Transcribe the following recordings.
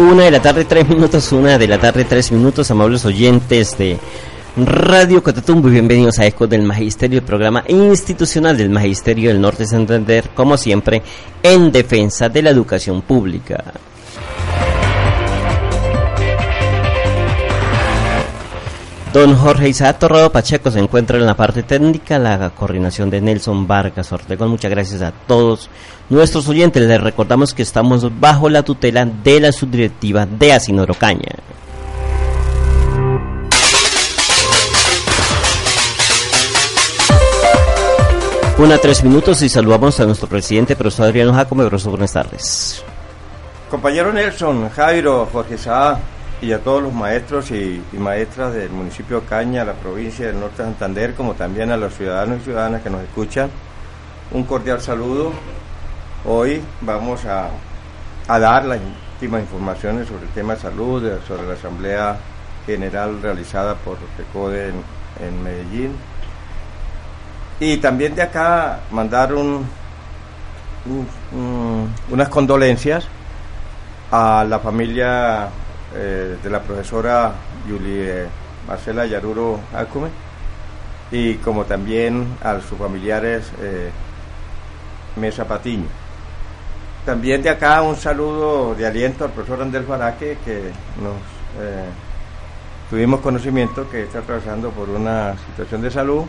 Una de la tarde, tres minutos, una de la tarde, tres minutos, amables oyentes de Radio Cotatumbo y bienvenidos a Eco del Magisterio, el programa institucional del Magisterio del Norte de Santander, como siempre, en defensa de la educación pública. Don Jorge Isaac Torrado Pacheco se encuentra en la parte técnica, la coordinación de Nelson Vargas Ortegón. Muchas gracias a todos nuestros oyentes. Les recordamos que estamos bajo la tutela de la subdirectiva de Asinorocaña. Una tres minutos y saludamos a nuestro presidente, profesor Adriano Jacome. Profesor, buenas tardes. Compañero Nelson, Jairo, Jorge Sá y a todos los maestros y, maestras del municipio Caña, la provincia del norte de Santander, como también a los ciudadanos y ciudadanas que nos escuchan, un cordial saludo. Hoy vamos a, dar las últimas informaciones sobre el tema de salud, sobre la Asamblea General realizada por FECODE en, en Medellín. Y también de acá mandar un, unas condolencias a la familia eh, de la profesora Julie Marcela Yaruro Alcume y como también a sus familiares eh, Mesa Patiño. También de acá un saludo de aliento al profesor Andrés Baraque que nos eh, tuvimos conocimiento que está atravesando por una situación de salud.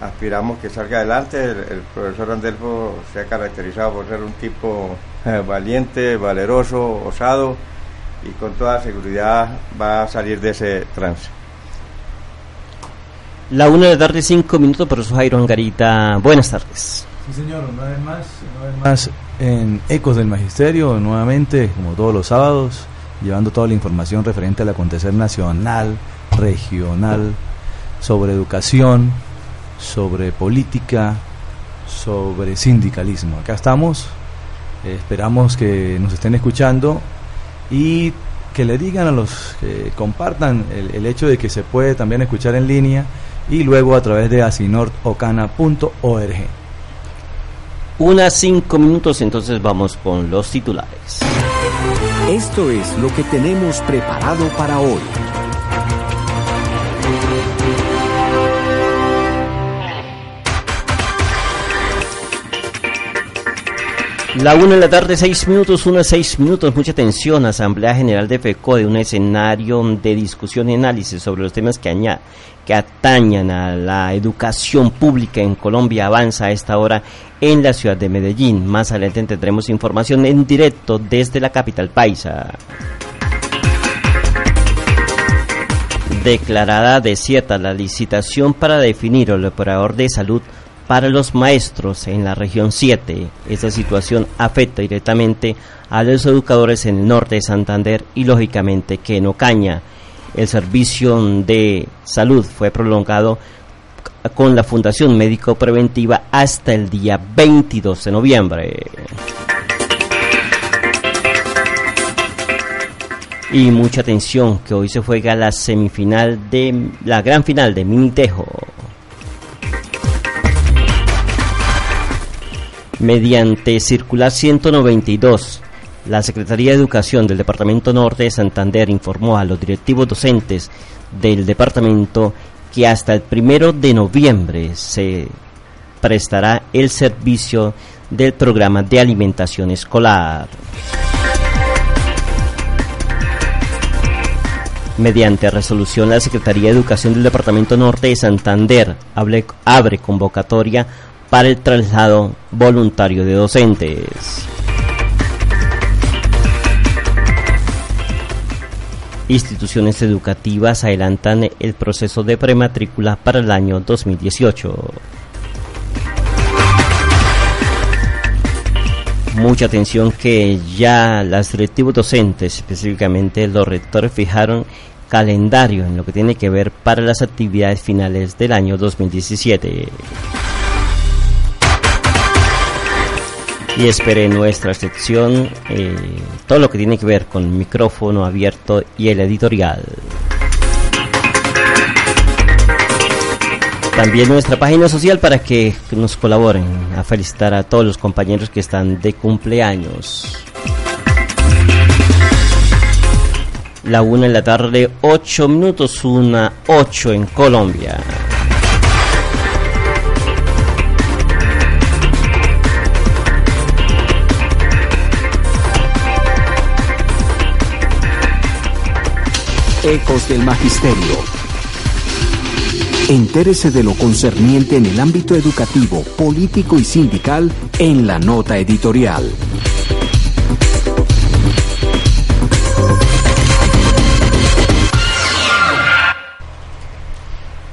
Aspiramos que salga adelante. El, profesor Andelfo se ha caracterizado por ser un tipo valiente, valeroso, osado y con toda seguridad va a salir de ese trance. La una de la tarde, cinco minutos, profesor Jairo Angarita. Buenas tardes. Sí, señor, una vez más, una vez más en Ecos del Magisterio, nuevamente, como todos los sábados, llevando toda la información referente al acontecer nacional, regional, sobre educación, sobre política, sobre sindicalismo. Acá estamos, esperamos que nos estén escuchando y que le digan a los que compartan el, hecho de que se puede también escuchar en línea y luego a través de asinortocana.org. Unas cinco minutos, entonces vamos con los titulares. Esto es lo que tenemos preparado para hoy. La una de la tarde, seis minutos, una seis minutos, mucha atención. Asamblea General de FECODE, un escenario de discusión y análisis sobre los temas que, que atañan a la educación pública en Colombia avanza a esta hora en la ciudad de Medellín. Más adelante tendremos información en directo desde la capital paisa. Declarada desierta la licitación para definir el operador de salud para los maestros en la región 7. Esta situación afecta directamente a los educadores en el norte de Santander y lógicamente que en Ocaña el servicio de salud fue prolongado con la Fundación Médico Preventiva hasta el día 22 de noviembre. Y mucha atención que hoy se juega la semifinal de la gran final de Minitejo. Mediante circular 192, la Secretaría de Educación del Departamento Norte de Santander informó a los directivos docentes del departamento que hasta el primero de noviembre se prestará el servicio del programa de alimentación escolar. Mediante resolución, la Secretaría de Educación del Departamento Norte de Santander abre convocatoria para el traslado voluntario de docentes. Instituciones educativas adelantan el proceso de prematrícula para el año 2018. Mucha atención que ya las directivos docentes, específicamente los rectores, fijaron calendario en lo que tiene que ver para las actividades finales del año 2017. Y espere nuestra sección eh, todo lo que tiene que ver con micrófono abierto y el editorial. También nuestra página social para que nos colaboren a felicitar a todos los compañeros que están de cumpleaños. La una de la tarde, 8 minutos, una 8 en Colombia. Ecos del Magisterio. Entérese de lo concerniente en el ámbito educativo, político y sindical en la nota editorial.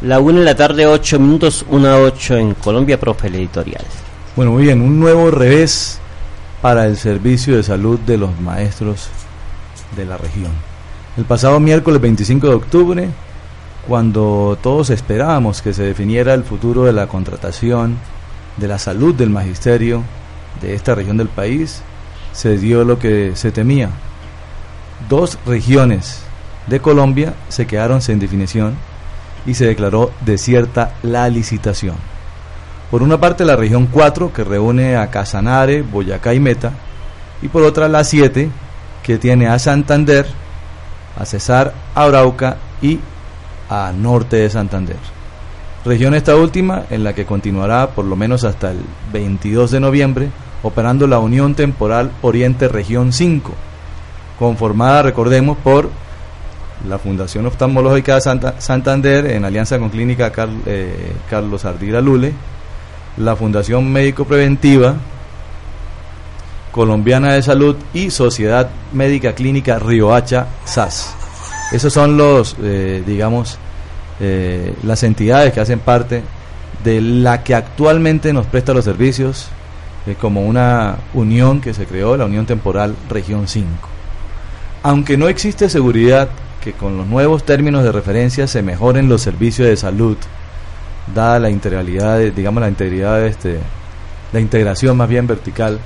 La una de la tarde, 8 minutos, una 8 en Colombia, profe, el editorial. Bueno, muy bien, un nuevo revés para el servicio de salud de los maestros de la región. El pasado miércoles 25 de octubre, cuando todos esperábamos que se definiera el futuro de la contratación, de la salud del magisterio de esta región del país, se dio lo que se temía. Dos regiones de Colombia se quedaron sin definición y se declaró desierta la licitación. Por una parte la región 4 que reúne a Casanare, Boyacá y Meta, y por otra la 7 que tiene a Santander, a Cesar, a Arauca y a norte de Santander. Región esta última en la que continuará por lo menos hasta el 22 de noviembre operando la Unión Temporal Oriente Región 5, conformada, recordemos, por la Fundación Oftalmológica de Santander en alianza con Clínica eh, Carlos Ardira Lule, la Fundación Médico Preventiva Colombiana de Salud y Sociedad Médica Clínica Riohacha SAS. Esos son los, eh, digamos, eh, las entidades que hacen parte de la que actualmente nos presta los servicios eh, como una unión que se creó, la Unión Temporal Región 5. Aunque no existe seguridad que con los nuevos términos de referencia se mejoren los servicios de salud, dada la integralidad, digamos la integridad este, la integración más bien vertical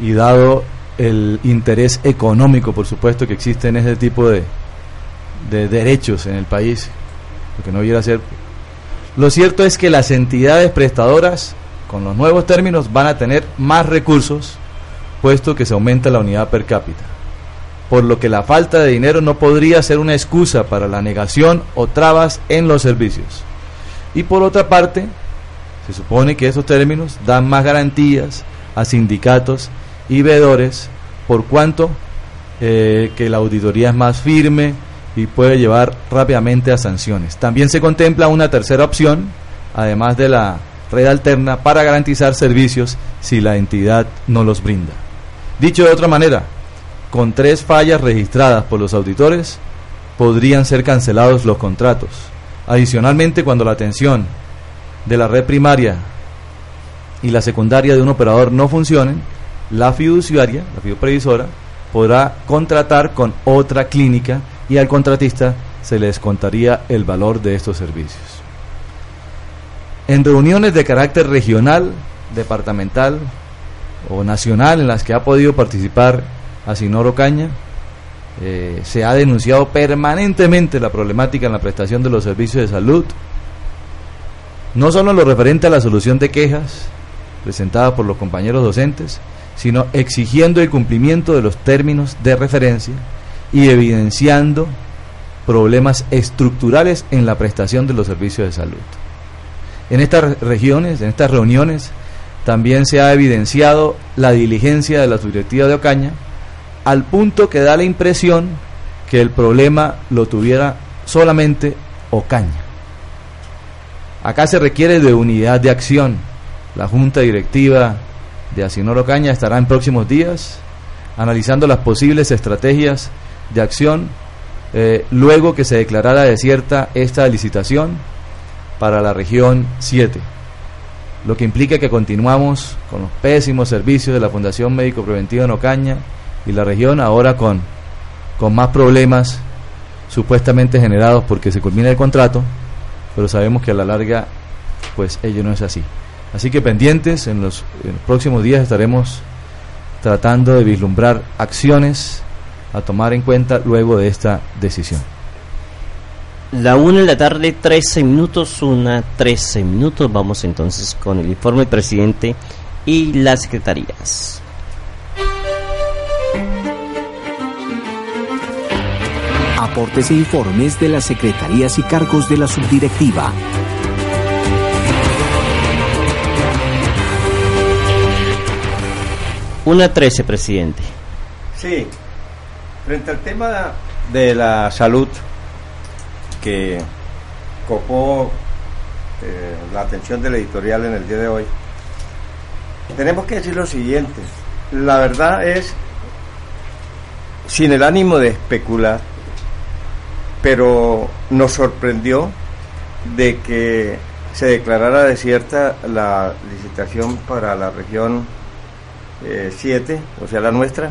y dado el interés económico, por supuesto, que existe en ese tipo de, de derechos en el país, lo que no hubiera ser. Lo cierto es que las entidades prestadoras, con los nuevos términos, van a tener más recursos, puesto que se aumenta la unidad per cápita. Por lo que la falta de dinero no podría ser una excusa para la negación o trabas en los servicios. Y por otra parte, se supone que esos términos dan más garantías a sindicatos y veedores, por cuanto eh, que la auditoría es más firme y puede llevar rápidamente a sanciones. También se contempla una tercera opción, además de la red alterna, para garantizar servicios si la entidad no los brinda. Dicho de otra manera, con tres fallas registradas por los auditores, podrían ser cancelados los contratos. Adicionalmente, cuando la atención de la red primaria y la secundaria de un operador no funcionen, la fiduciaria, la fiduprevisora, podrá contratar con otra clínica y al contratista se le descontaría el valor de estos servicios. En reuniones de carácter regional, departamental o nacional en las que ha podido participar Asinoro Caña, eh, se ha denunciado permanentemente la problemática en la prestación de los servicios de salud, no solo lo referente a la solución de quejas presentadas por los compañeros docentes, sino exigiendo el cumplimiento de los términos de referencia y evidenciando problemas estructurales en la prestación de los servicios de salud. En estas regiones, en estas reuniones, también se ha evidenciado la diligencia de la subdirectiva de Ocaña, al punto que da la impresión que el problema lo tuviera solamente Ocaña. Acá se requiere de unidad de acción. La Junta Directiva de Asinoro Caña estará en próximos días analizando las posibles estrategias de acción eh, luego que se declarara desierta esta licitación para la región 7, lo que implica que continuamos con los pésimos servicios de la Fundación Médico Preventiva en Ocaña y la región ahora con, con más problemas supuestamente generados porque se culmina el contrato, pero sabemos que a la larga pues ello no es así. Así que pendientes, en los, próximos días estaremos tratando de vislumbrar acciones a tomar en cuenta luego de esta decisión. La una de la tarde, 13 minutos, una 13 minutos. Vamos entonces con el informe del presidente y las secretarías. Aportes e informes de las secretarías y cargos de la subdirectiva. Una 13, presidente. Sí, frente al tema de la salud que copó eh, la atención del editorial en el día de hoy, tenemos que decir lo siguiente. La verdad es, sin el ánimo de especular, pero nos sorprendió de que se declarara desierta la licitación para la región 7, eh, o sea, la nuestra,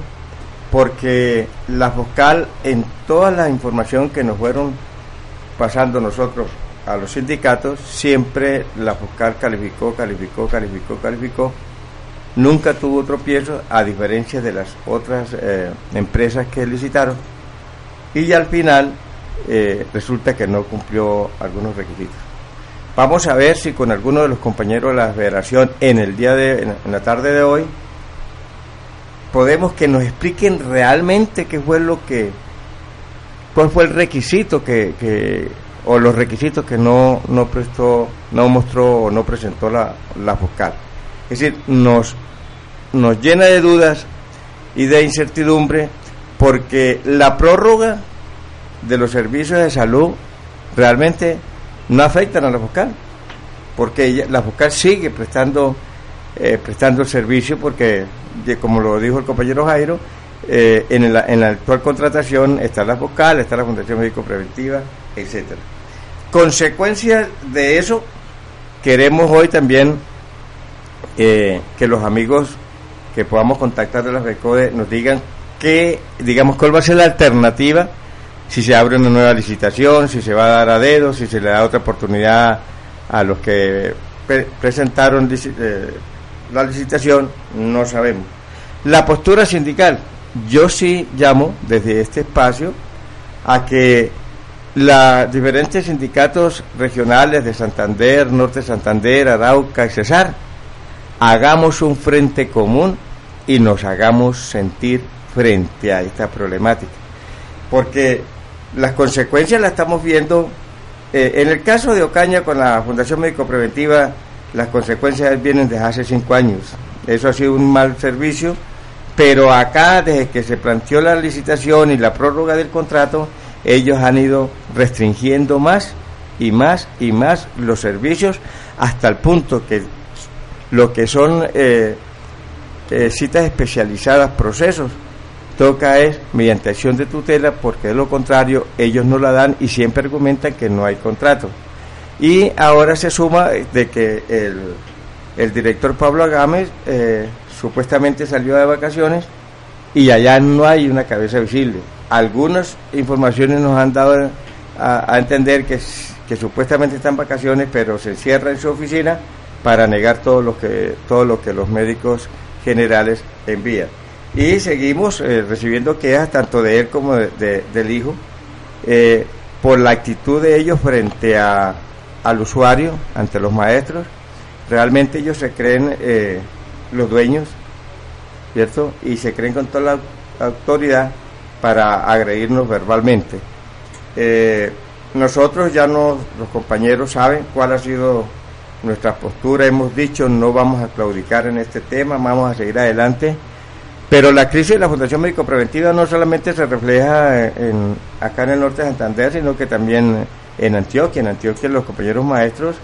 porque la vocal en toda la información que nos fueron pasando nosotros a los sindicatos, siempre la vocal calificó, calificó, calificó, calificó. Nunca tuvo tropiezo, a diferencia de las otras eh, empresas que licitaron. Y al final eh, resulta que no cumplió algunos requisitos. Vamos a ver si con alguno de los compañeros de la federación en el día de, en la tarde de hoy, podemos que nos expliquen realmente qué fue lo que, cuál fue el requisito que, o los requisitos que no, no prestó, no mostró o no presentó la, la vocal. Es decir, nos, nos llena de dudas y de incertidumbre porque la prórroga de los servicios de salud realmente no afectan a la vocal, porque la vocal sigue prestando, eh, prestando el servicio porque como lo dijo el compañero Jairo, eh, en, la, en, la, actual contratación está la vocal, está la Fundación Médico Preventiva, etcétera. Consecuencia de eso, queremos hoy también eh, que los amigos que podamos contactar de la FECODE nos digan qué, digamos, cuál va a ser la alternativa si se abre una nueva licitación, si se va a dar a dedo, si se le da otra oportunidad a los que presentaron eh, la licitación, no sabemos. La postura sindical, yo sí llamo desde este espacio a que los diferentes sindicatos regionales de Santander, Norte Santander, Arauca y Cesar, hagamos un frente común y nos hagamos sentir frente a esta problemática. Porque las consecuencias las estamos viendo, eh, en el caso de Ocaña con la Fundación Médico Preventiva, las consecuencias vienen desde hace cinco años. Eso ha sido un mal servicio, pero acá, desde que se planteó la licitación y la prórroga del contrato, ellos han ido restringiendo más y más y más los servicios hasta el punto que lo que son eh, eh, citas especializadas, procesos, toca es mediante acción de tutela porque de lo contrario ellos no la dan y siempre argumentan que no hay contrato. Y ahora se suma de que el, el director Pablo Agámez eh, supuestamente salió de vacaciones y allá no hay una cabeza visible. Algunas informaciones nos han dado a, entender que, que, supuestamente están en vacaciones, pero se encierra en su oficina para negar todo lo que, todo lo que los médicos generales envían. Y seguimos eh, recibiendo quejas tanto de él como de, del hijo eh, por la actitud de ellos frente a al usuario, ante los maestros. Realmente ellos se creen eh, los dueños, ¿cierto? Y se creen con toda la autoridad para agredirnos verbalmente. Eh, nosotros ya nos, los compañeros saben cuál ha sido nuestra postura, hemos dicho no vamos a claudicar en este tema, vamos a seguir adelante. Pero la crisis de la Fundación Médico Preventiva no solamente se refleja en, acá en el norte de Santander, sino que también en Antioquia. En Antioquia los compañeros maestros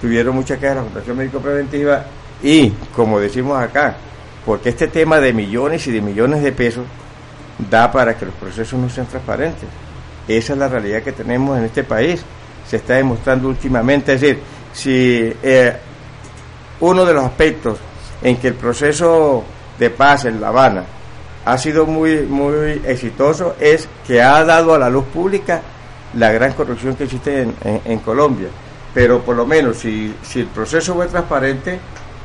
tuvieron mucha queja de la Fundación Médico Preventiva y, como decimos acá, porque este tema de millones y de millones de pesos da para que los procesos no sean transparentes. Esa es la realidad que tenemos en este país. Se está demostrando últimamente. Es decir, si eh, uno de los aspectos en que el proceso de paz en La Habana ha sido muy, muy exitoso es que ha dado a la luz pública la gran corrupción que existe en, Colombia. Pero por lo menos, si, si el proceso fue transparente,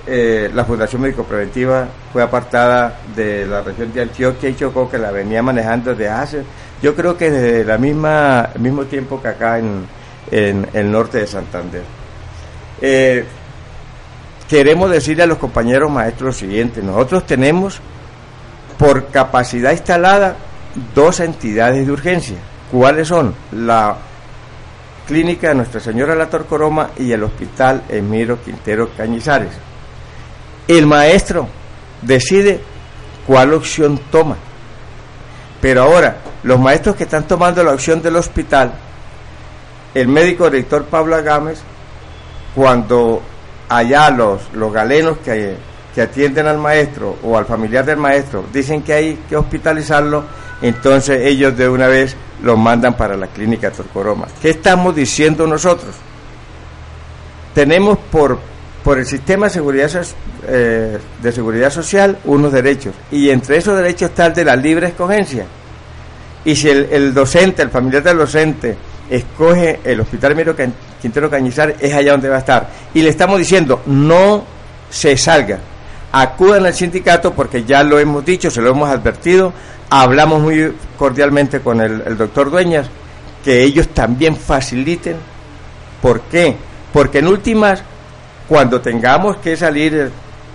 eh, la Fundación Médico Preventiva fue apartada de la región de Antioquia y Chocó, que la venía manejando desde hace, yo creo que desde la misma, el mismo tiempo que acá en, en el norte de Santander. Eh, queremos decirle a los compañeros maestros lo siguiente, nosotros tenemos por capacidad instalada dos entidades de urgencia cuáles son la clínica de Nuestra Señora de la Torcoroma y el hospital Emiro Quintero Cañizares. El maestro decide cuál opción toma. Pero ahora, los maestros que están tomando la opción del hospital, el médico director Pablo Gámez, cuando allá los, los galenos que, que atienden al maestro o al familiar del maestro dicen que hay que hospitalizarlo, entonces ellos de una vez lo mandan para la clínica Torcoroma. ¿Qué estamos diciendo nosotros? Tenemos por, por el sistema de seguridad, eh, de seguridad social unos derechos y entre esos derechos está el de la libre escogencia. Y si el, docente, el familiar del docente, escoge el Hospital Miro Quintero Cañizar, es allá donde va a estar. Y le estamos diciendo, no se salga, acudan al sindicato porque ya lo hemos dicho, se lo hemos advertido, hablamos muy cordialmente con el, doctor Dueñas, que ellos también faciliten. ¿Por qué? Porque en últimas, cuando tengamos que salir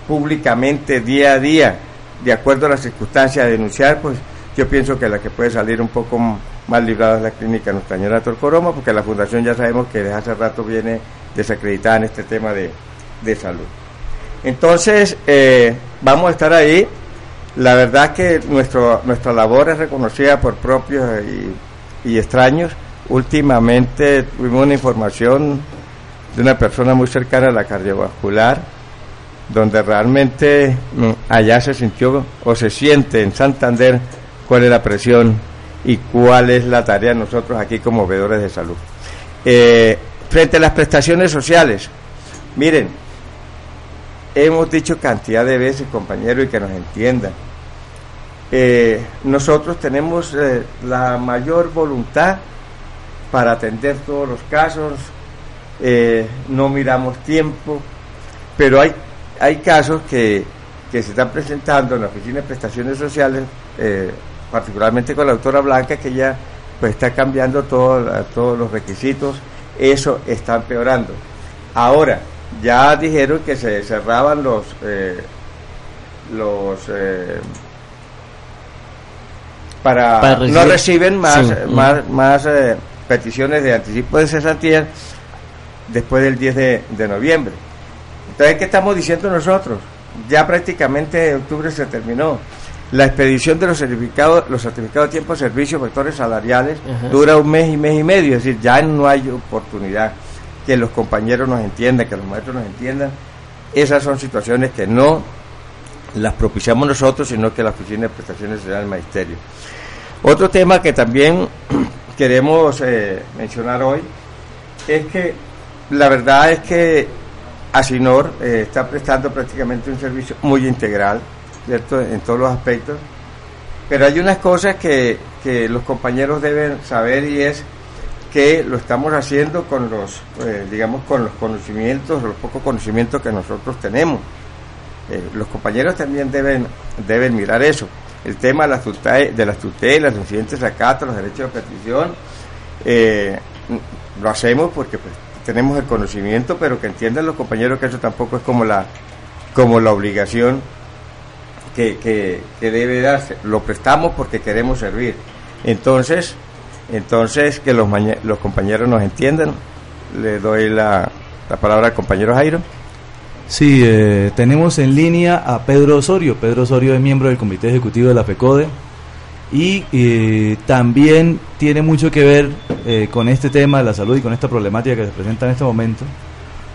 públicamente día a día, de acuerdo a las circunstancias, a denunciar, pues yo pienso que la que puede salir un poco más librada es la clínica Nuestra Señora Torcoroma, porque la fundación ya sabemos que desde hace rato viene desacreditada en este tema de, salud. Entonces, eh, vamos a estar ahí la verdad que nuestro, nuestra labor es reconocida por propios y, extraños. Últimamente tuvimos una información de una persona muy cercana a la cardiovascular, donde realmente mm, allá se sintió o se siente en Santander cuál es la presión y cuál es la tarea de nosotros aquí como veedores de salud. Eh, frente a las prestaciones sociales, miren, hemos dicho cantidad de veces, compañeros, y que nos entiendan. Eh, nosotros tenemos eh, la mayor voluntad para atender todos los casos, eh, no miramos tiempo, pero hay, hay casos que, que se están presentando en la Oficina de Prestaciones Sociales, particularmente con la doctora Blanca, que ya pues está cambiando todo, todos los requisitos, eso está empeorando. Ahora, ya dijeron que se cerraban los eh, los eh, para, no reciben más más, más eh, peticiones de anticipo de cesantía después del 10 de, de, noviembre. Entonces, ¿qué estamos diciendo nosotros? Ya prácticamente octubre se terminó. La expedición de los certificados, los certificados de tiempo de servicio, vectores salariales, dura un mes y mes y medio, es decir, ya no hay oportunidad que los compañeros nos entiendan, que los maestros nos entiendan. Esas son situaciones que no las propiciamos nosotros, sino que la Oficina de Prestaciones del Magisterio. Otro tema que también queremos eh, mencionar hoy es que la verdad es que Asinor eh, está prestando prácticamente un servicio muy integral, ¿cierto? En todos los aspectos. Pero hay unas cosas que, que los compañeros deben saber y es que lo estamos haciendo con los, eh, digamos, con los conocimientos, los pocos conocimientos que nosotros tenemos. Eh, los compañeros también deben, deben mirar eso. El tema de las, tutelas, los incidentes acatos, los derechos de petición, eh, lo hacemos porque pues, tenemos el conocimiento, pero que entiendan los compañeros que eso tampoco es como la, como la obligación que, que, que debe darse. Lo prestamos porque queremos servir. Entonces, entonces, que los, los compañeros nos entiendan. Le doy la, palabra al compañero Jairo. Sí, eh, tenemos en línea a Pedro Osorio. Pedro Osorio es miembro del Comité Ejecutivo de la FECODE y eh, también tiene mucho que ver eh, con este tema de la salud y con esta problemática que se presenta en este momento,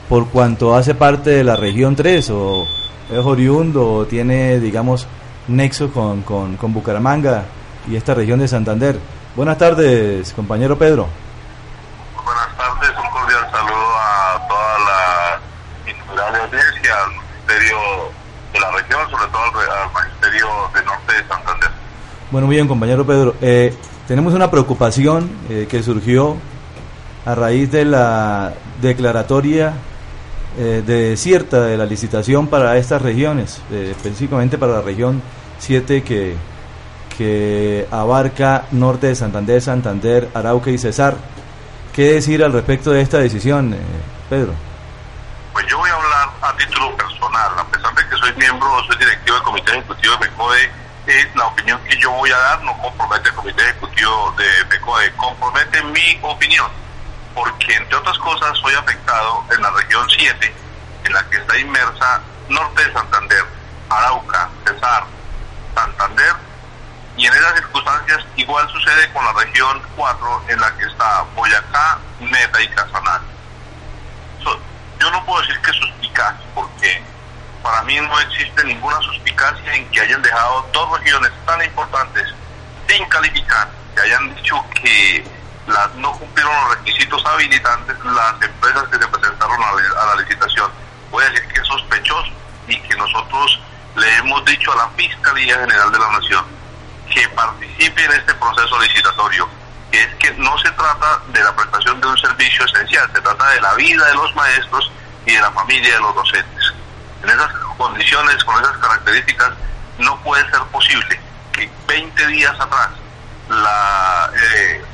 por cuanto hace parte de la región 3 o es oriundo o tiene, digamos, nexo con, con, con Bucaramanga y esta región de Santander. Buenas tardes, compañero Pedro. Buenas tardes, un cordial saludo a toda la innumerable audiencia, al Ministerio de la región, sobre todo al, Ministerio de Norte de Santander. Bueno, muy bien, compañero Pedro. Eh, tenemos una preocupación eh, que surgió a raíz de la declaratoria eh, de cierta de la licitación para estas regiones, específicamente para la región 7 que que abarca norte de Santander, Santander, Arauca y Cesar. ¿Qué decir al respecto de esta decisión, eh, Pedro? Pues yo voy a hablar a título personal, a pesar de que soy miembro, soy directivo del Comité Ejecutivo de MECODE, es la opinión que yo voy a dar, no compromete el Comité Ejecutivo de PECODE, compromete mi opinión, porque entre otras cosas soy afectado en la región 7, en la que está inmersa norte de Santander, Arauca, Cesar, Santander, y en esas circunstancias igual sucede con la región 4, en la que está Boyacá, Meta y Casanare. yo no puedo decir que es suspicaz, porque para mí no existe ninguna suspicacia en que hayan dejado dos regiones tan importantes sin calificar, que hayan dicho que las no cumplieron los requisitos habilitantes las empresas que se presentaron a la, licitación. Voy a decir que es sospechoso y que nosotros le hemos dicho a la Fiscalía General de la Nación que participe en este proceso licitatorio, que es que no se trata de la prestación de un servicio esencial, se trata de la vida de los maestros y de la familia de los docentes. En esas condiciones, con esas características, no puede ser posible que 20 días atrás la eh,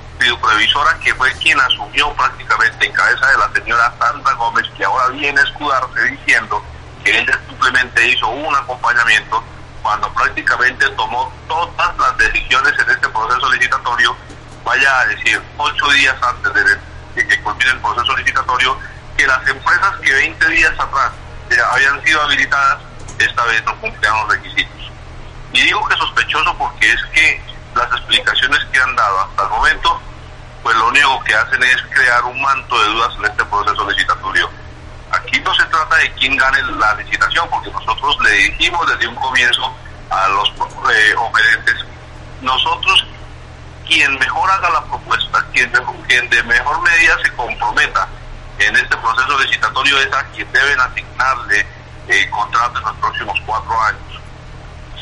que fue quien asumió prácticamente en cabeza de la señora Sandra Gómez, que ahora viene a escudarse diciendo que ella simplemente hizo un acompañamiento cuando prácticamente tomó todas las decisiones en este proceso licitatorio, vaya a decir ocho días antes de que culmine el proceso licitatorio, que las empresas que 20 días atrás habían sido habilitadas, esta vez no cumplían los requisitos. Y digo que sospechoso porque es que las explicaciones que han dado hasta el momento, pues lo único que hacen es crear un manto de dudas en este proceso licitatorio. Aquí no se trata de quién gane la licitación, porque nosotros le dijimos desde un comienzo a los eh, oferentes, nosotros quien mejor haga la propuesta, quien, quien de mejor medida se comprometa en este proceso licitatorio es a quien deben asignarle el contrato en los próximos cuatro años.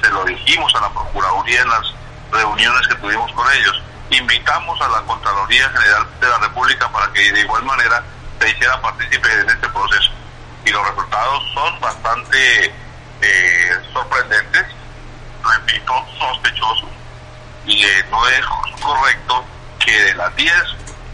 Se lo dijimos a la Procuraduría en las reuniones que tuvimos con ellos. Invitamos a la Contraloría General de la República para que de igual manera se hiciera partícipe en este proceso. Y los resultados son bastante eh, sorprendentes, repito, sospechosos. Y eh, no es correcto que de las 10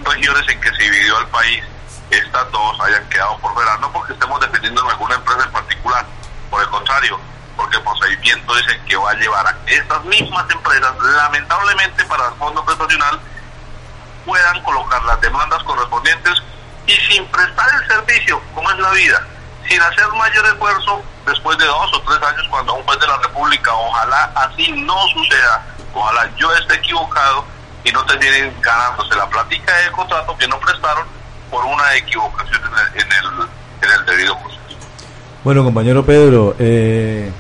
regiones en que se dividió el país, estas dos hayan quedado por fuera, no porque estemos defendiendo a alguna empresa en particular, por el contrario, porque el procedimiento dicen que va a llevar a estas mismas empresas, lamentablemente para el fondo prestacional, puedan colocar las demandas correspondientes y sin prestar el servicio, como es la vida, sin hacer mayor esfuerzo después de dos o tres años cuando un juez de la República, ojalá así no suceda, ojalá yo esté equivocado y no terminen ganándose la plática de contrato que no prestaron por una equivocación en el, en el, debido proceso. Bueno, compañero Pedro, eh,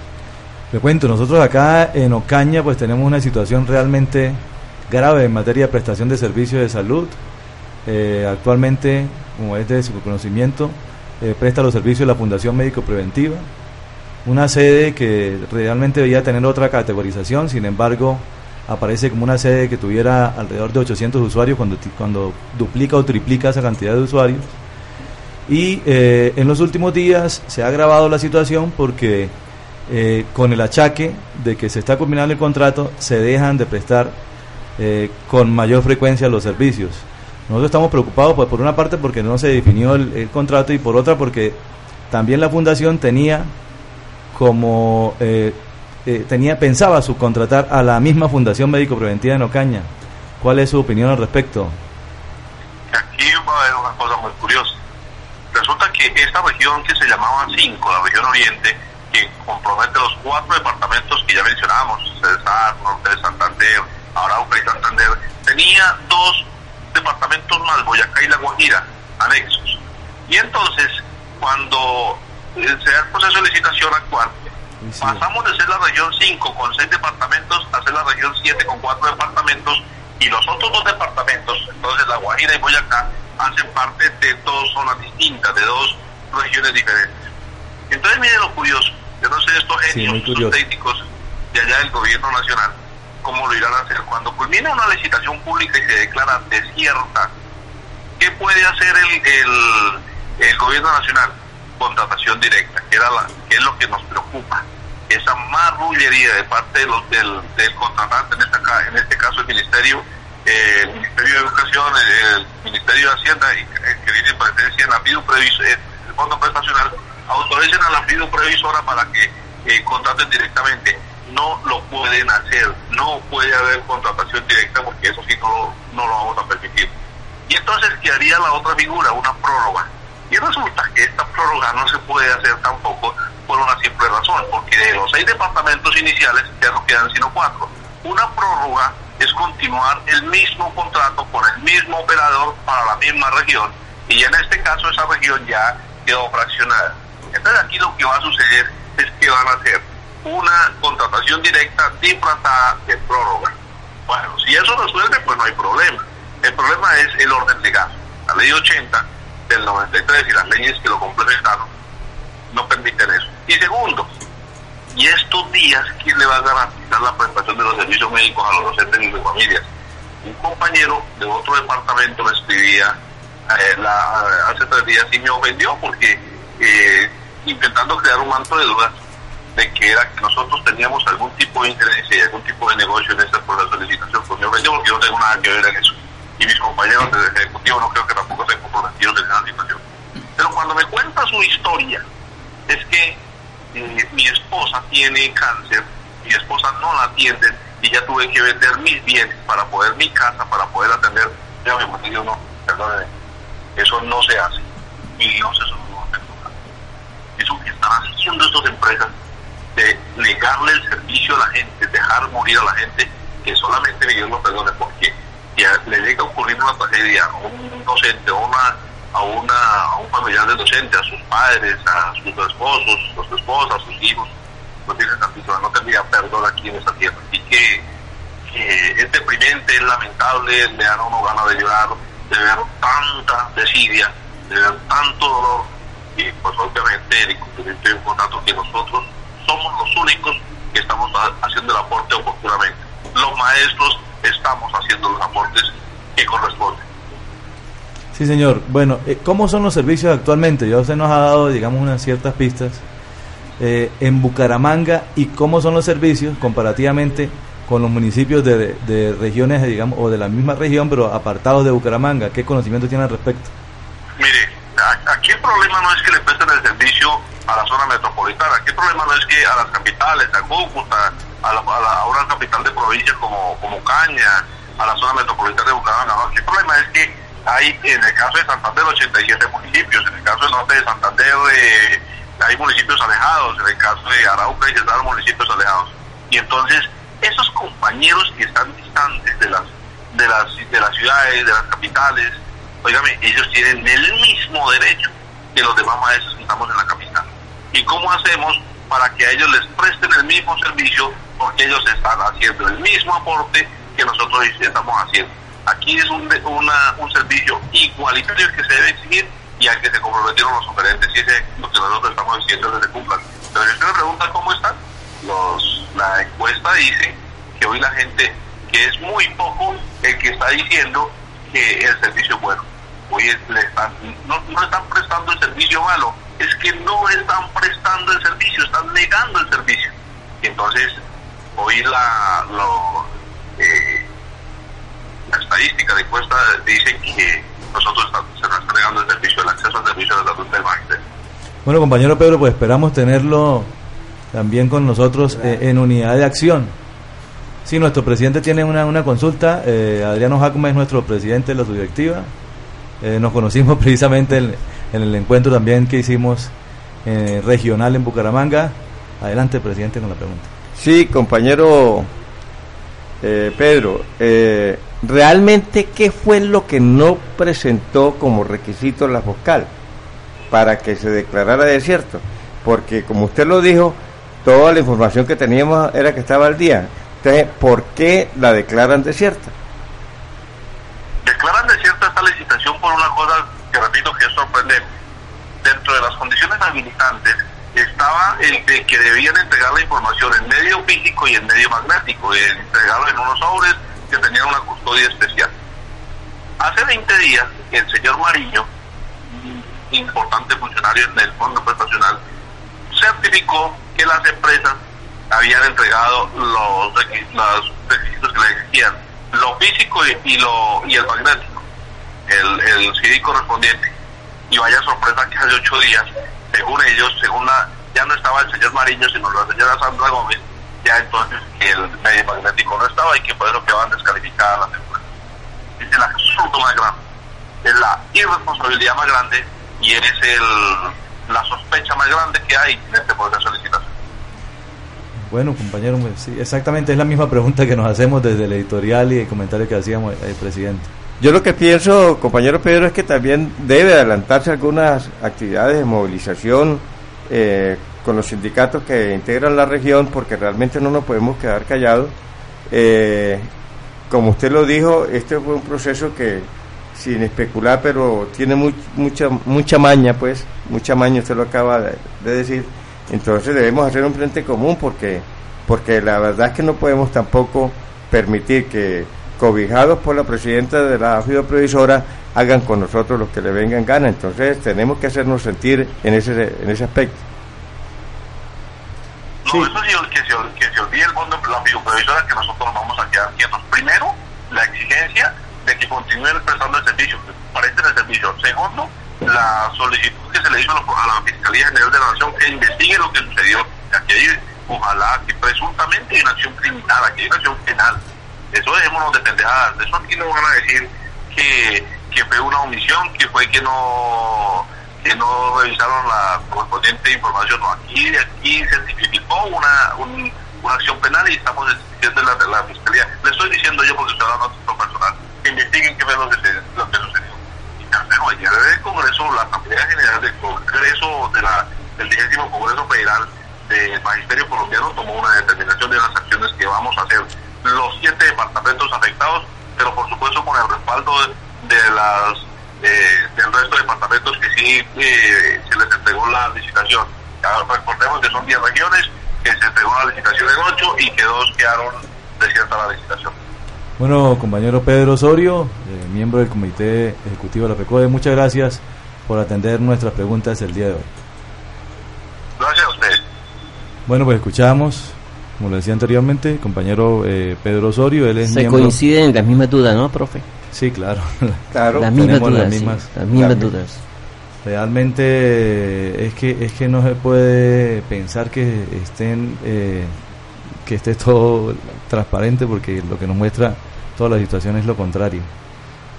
le cuento, nosotros acá en Ocaña pues tenemos una situación realmente grave en materia de prestación de servicios de salud. Eh, actualmente, como es de su conocimiento, eh, presta los servicios de la Fundación Médico Preventiva, una sede que realmente debía tener otra categorización, sin embargo, aparece como una sede que tuviera alrededor de 800 usuarios cuando, cuando duplica o triplica esa cantidad de usuarios. Y eh, en los últimos días se ha agravado la situación porque eh, con el achaque de que se está combinando el contrato se dejan de prestar con mayor frecuencia los servicios. Nosotros estamos preocupados pues, por una parte porque no se definió el contrato y por otra porque también la fundación tenía como eh, tenía pensaba subcontratar a la misma Fundación Médico Preventiva de Ocaña. ¿Cuál es su opinión al respecto? Aquí va a haber una cosa muy curiosa. Resulta que esta región que se llamaba 5, la región oriente, que compromete los cuatro departamentos que ya mencionábamos, Cesar, Norte de Santander, Arauca y Santander, tenía dos departamentos más, Boyacá y La Guajira, anexos. Y entonces, cuando se da el proceso de licitación actual, Pasamos de ser la región 5 con 6 departamentos a ser la región 7 con 4 departamentos y los otros dos departamentos, entonces La Guajira y Boyacá, hacen parte de dos zonas distintas, de dos regiones diferentes. Entonces, miren lo curioso, yo no sé estos genios, estos técnicos de allá del gobierno nacional, cómo lo irán a hacer. Cuando culmina una licitación pública y se declara desierta, ¿qué puede hacer el, el, el gobierno nacional? Contratación directa, que, era la, que es lo que nos preocupa esa marrullería de parte de los, del, del contratante, en, esta, en este caso el Ministerio, eh, el Ministerio de Educación, el, Ministerio de Hacienda, y, eh, que viene presencia en la FIDU previsora, eh, el Fondo Prestacional, autoricen a la FIDU previsora para que contraten directamente. no lo pueden hacer, no puede haber contratación directa porque eso sí no, no lo vamos a permitir. Y entonces quedaría la otra figura, una prórroga. Y resulta que esta prórroga no se puede hacer tampoco por una simple razón, porque de los seis departamentos iniciales ya no quedan sino cuatro. Una prórroga es continuar el mismo contrato con el mismo operador para la misma región y en este caso esa región ya quedó fraccionada. Entonces aquí lo que va a suceder es que van a hacer una contratación directa disfrazada de prórroga. Bueno, si eso resuelve, pues no hay problema. El problema es el orden legal. La ley 80 del 93 y las leyes que lo complementaron no permiten eso. Y segundo, y estos días, ¿quién le va a garantizar la prestación de los servicios médicos a los docentes y sus familias? Un compañero de otro departamento me escribía eh, hace tres días y me ofendió porque eh, intentando crear un manto de dudas de que era que nosotros teníamos algún tipo de injerencia y algún tipo de negocio en esta proceso de licitación, pues porque yo no tengo nada que ver en eso. Y mis compañeros del Ejecutivo no creo que tampoco se comprometieron en esa situación. Pero cuando me cuenta su historia, es que eh, mi esposa tiene cáncer, mi esposa no la atiende y ya tuve que vender mis bienes para poder mi casa, para poder atender. Ya me no, perdóneme, eso no se hace. Mi Dios, eso no va a. Eso que están haciendo estas empresas de negarle el servicio a la gente, dejar morir a la gente, que solamente Dios lo perdone, porque ya le llega a ocurrir una tragedia a un docente o una a, una, a un familiar del docente, a sus padres, a sus esposos, a su esposa, a sus hijos, no tiene tantito, no tendría perdón aquí en esta tierra. Así que, es deprimente, es lamentable, le dan a uno ganas de llorar, de ver tanta desidia, de ver tanto dolor, y pues obviamente el incumplimiento de un contrato que nosotros somos los únicos que estamos haciendo el aporte oportunamente. Los maestros estamos haciendo los aportes que corresponden. Sí, señor. Bueno, eh, ¿cómo son los servicios actualmente? Ya usted nos ha dado, digamos, unas ciertas pistas eh, en Bucaramanga y cómo son los servicios comparativamente con los municipios de, de, regiones, digamos, o de la misma región, pero apartados de Bucaramanga. ¿Qué conocimiento tiene al respecto? Mire, aquí el problema no es que le presten el servicio a la zona metropolitana, aquí problema no es que a las capitales, a Cúcuta, a, la, a, una capital de provincia como, como Caña, a la zona metropolitana de Bucaramanga, no, aquí el problema es que hay en el caso de Santander 87 municipios, en el caso del norte de Santander eh, hay municipios alejados, en el caso de Arauca y Cesar municipios alejados. Y entonces esos compañeros que están distantes de las de las de las ciudades, de las capitales, oígame, ellos tienen el mismo derecho que los demás maestros que estamos en la capital. ¿Y cómo hacemos para que a ellos les presten el mismo servicio porque ellos están haciendo el mismo aporte que nosotros estamos haciendo? Aquí es un, un servicio igualitario que se debe exigir y al que se comprometieron los oferentes y ese lo que nosotros estamos diciendo que se cumplan. Pero si usted me pregunta cómo están, los, la encuesta dice que hoy la gente, que es muy poco el que está diciendo que el servicio es bueno. Hoy le están, no, no están prestando el servicio malo, es que no están prestando el servicio, están negando el servicio. Entonces, hoy la, lo, eh, la estadística de encuesta dice que nosotros se nos está negando el servicio, el acceso al servicio de salud del magisterio. Bueno, compañero Pedro, pues esperamos tenerlo también con nosotros eh, en unidad de acción. Sí, nuestro presidente tiene una, una consulta. Eh, Adriano Jacome es nuestro presidente de la subdirectiva. Eh, nos conocimos precisamente en, en, el encuentro también que hicimos regional en Bucaramanga. Adelante, presidente, con la pregunta. Sí, compañero Pedro. Eh, realmente qué fue lo que no presentó como requisito la fiscal para que se declarara desierto, porque como usted lo dijo, toda la información que teníamos era que estaba al día. Entonces, ¿por qué la declaran desierta? Declaran desierta esta licitación por una cosa que repito que es sorprendente. Dentro de las condiciones habilitantes estaba el de que debían entregar la información en medio físico y en medio magnético, entregarlo en unos sobres que tenían una custodia especial. Hace 20 días, el señor Mariño, importante funcionario en el Fondo Prestacional, certificó que las empresas habían entregado los, requisitos que le exigían, lo físico y, lo, y el magnético, el, el CD correspondiente. Y vaya sorpresa que hace ocho días, según ellos, según la, ya no estaba el señor Mariño, sino la señora Sandra Gómez, ya entonces que el medio magnético no estaba y que por eso quedaban descalificadas las empresas. Es el absurdo más grande, es la irresponsabilidad más grande y es el, la sospecha más grande que hay en este proceso de licitación. Bueno, compañero, pues, sí, exactamente es la misma pregunta que nos hacemos desde el editorial y el comentario que hacíamos el presidente. Yo lo que pienso, compañero Pedro, es que también debe adelantarse algunas actividades de movilización eh, con los sindicatos que integran la región, porque realmente no nos podemos quedar callados. Eh, como usted lo dijo, este fue un proceso que, sin especular, pero tiene mucha mucha maña, pues, mucha maña, usted lo acaba de, decir. Entonces debemos hacer un frente común, porque, porque la verdad es que no podemos tampoco permitir que, cobijados por la presidenta de la Previsora, hagan con nosotros lo que le vengan gana. Entonces tenemos que hacernos sentir en ese, en ese aspecto. No, eso sí, que se, que se olvide el fondo de la previsora que nosotros vamos a quedar quietos. Primero, la exigencia de que continúen prestando el servicio, presten el servicio. Segundo, la solicitud que se le hizo a la Fiscalía General de la Nación que investigue lo que sucedió. Aquí hay, ojalá que presuntamente hay una acción criminal, aquí hay una acción penal. Eso dejémonos de pendejadas. Eso aquí no van a decir que, que fue una omisión, que fue que no que no revisaron la correspondiente información. No, aquí, aquí se tipificó una, una acción penal y estamos diciendo la, la fiscalía. Le estoy diciendo yo porque estoy hablando personal, que investiguen qué fue lo que, lo que sucedió. Y tercero, ayer el Congreso, la Asamblea General del Congreso de la, del 10 Congreso Federal del Magisterio Colombiano tomó una determinación de las acciones que vamos a hacer los siete departamentos afectados, pero por supuesto con el respaldo de, de las del resto de departamentos que sí eh, se les entregó la licitación. recordemos que son 10 regiones, que se entregó la licitación en 8 y que dos quedaron desiertas la licitación. Bueno, compañero Pedro Osorio, eh, miembro del Comité Ejecutivo de la FECODE, muchas gracias por atender nuestras preguntas el día de hoy. Gracias a usted. Bueno, pues escuchamos, como lo decía anteriormente, compañero eh, Pedro Osorio, él es Se coinciden en las mismas dudas, ¿no, profe? Sí, claro. claro. Las mismas dudas. Las mismas, las mismas dudas. Realmente es que es que no se puede pensar que estén eh, que esté todo transparente porque lo que nos muestra toda la situación es lo contrario.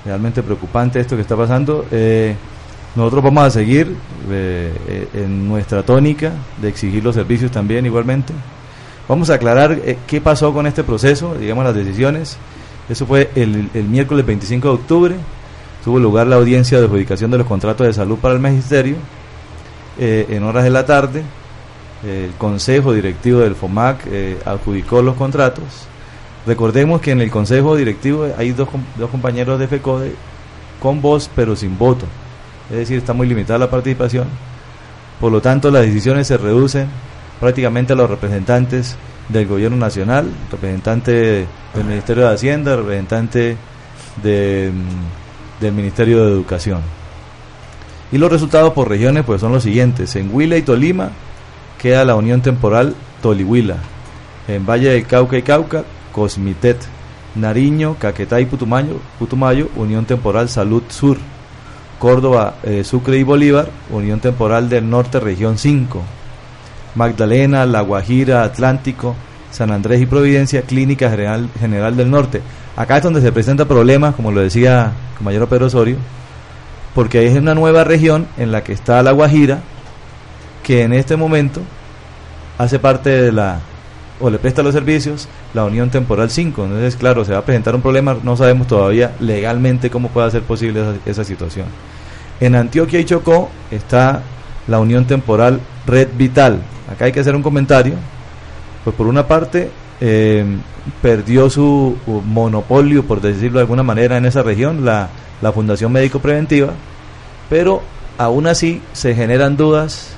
Realmente preocupante esto que está pasando. Eh, nosotros vamos a seguir eh, en nuestra tónica de exigir los servicios también igualmente. Vamos a aclarar qué pasó con este proceso, digamos las decisiones eso fue el, miércoles 25 de octubre. Tuvo lugar la audiencia de adjudicación de los contratos de salud para el magisterio. Eh, en horas de la tarde, el consejo directivo del FOMAC eh, adjudicó los contratos. Recordemos que en el consejo directivo hay dos compañeros de FECODE con voz pero sin voto. Es decir, está muy limitada la participación. Por lo tanto, las decisiones se reducen prácticamente los representantes del gobierno nacional, representante del Ministerio de Hacienda, representante de, mm, del Ministerio de Educación. Y los resultados por regiones pues son los siguientes. En Huila y Tolima queda la Unión Temporal Tolihuila. En Valle del Cauca y Cauca, Cosmitet. Nariño, Caquetá y Putumayo, Putumayo Unión Temporal Salud Sur. Córdoba, eh, Sucre y Bolívar, Unión Temporal del Norte, Región 5. Magdalena, La Guajira, Atlántico, San Andrés y Providencia, Clínica General, General del Norte. Acá es donde se presenta problemas, como lo decía el compañero Pedro Osorio, porque es una nueva región en la que está La Guajira, que en este momento hace parte de la, o le presta los servicios, la Unión Temporal 5. Entonces, claro, se va a presentar un problema, no sabemos todavía legalmente cómo puede ser posible esa situación. En Antioquia y Chocó está la Unión Temporal Red Vital, Acá hay que hacer un comentario. Pues por una parte, eh, perdió su monopolio, por decirlo de alguna manera, en esa región, la, Fundación Médico Preventiva, pero aún así se generan dudas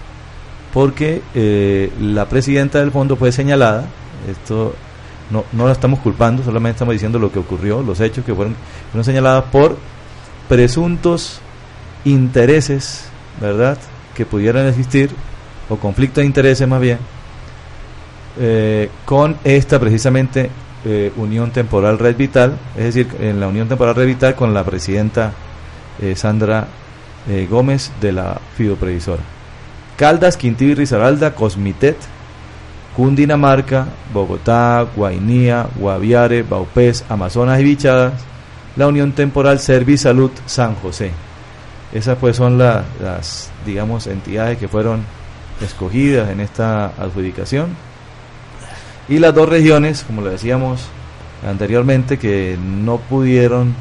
porque eh, la presidenta del fondo fue señalada, esto no, no la estamos culpando, solamente estamos diciendo lo que ocurrió, los hechos que fueron, fueron por presuntos intereses, ¿verdad?, que pudieran existir o conflicto de intereses más bien, eh, con esta precisamente eh, unión temporal red vital, es decir, en la unión temporal red vital con la presidenta eh, Sandra Gómez de la Fido Previsora. Caldas, Quintín y Risaralda, Cosmitet, Cundinamarca, Bogotá, Guainía, Guaviare, Baupés, Amazonas y Bichadas, la Unión Temporal Servisalud San José. Esas pues son las, digamos, entidades que fueron escogidas en esta adjudicación. Y las dos regiones, como le decíamos anteriormente, que no pudieron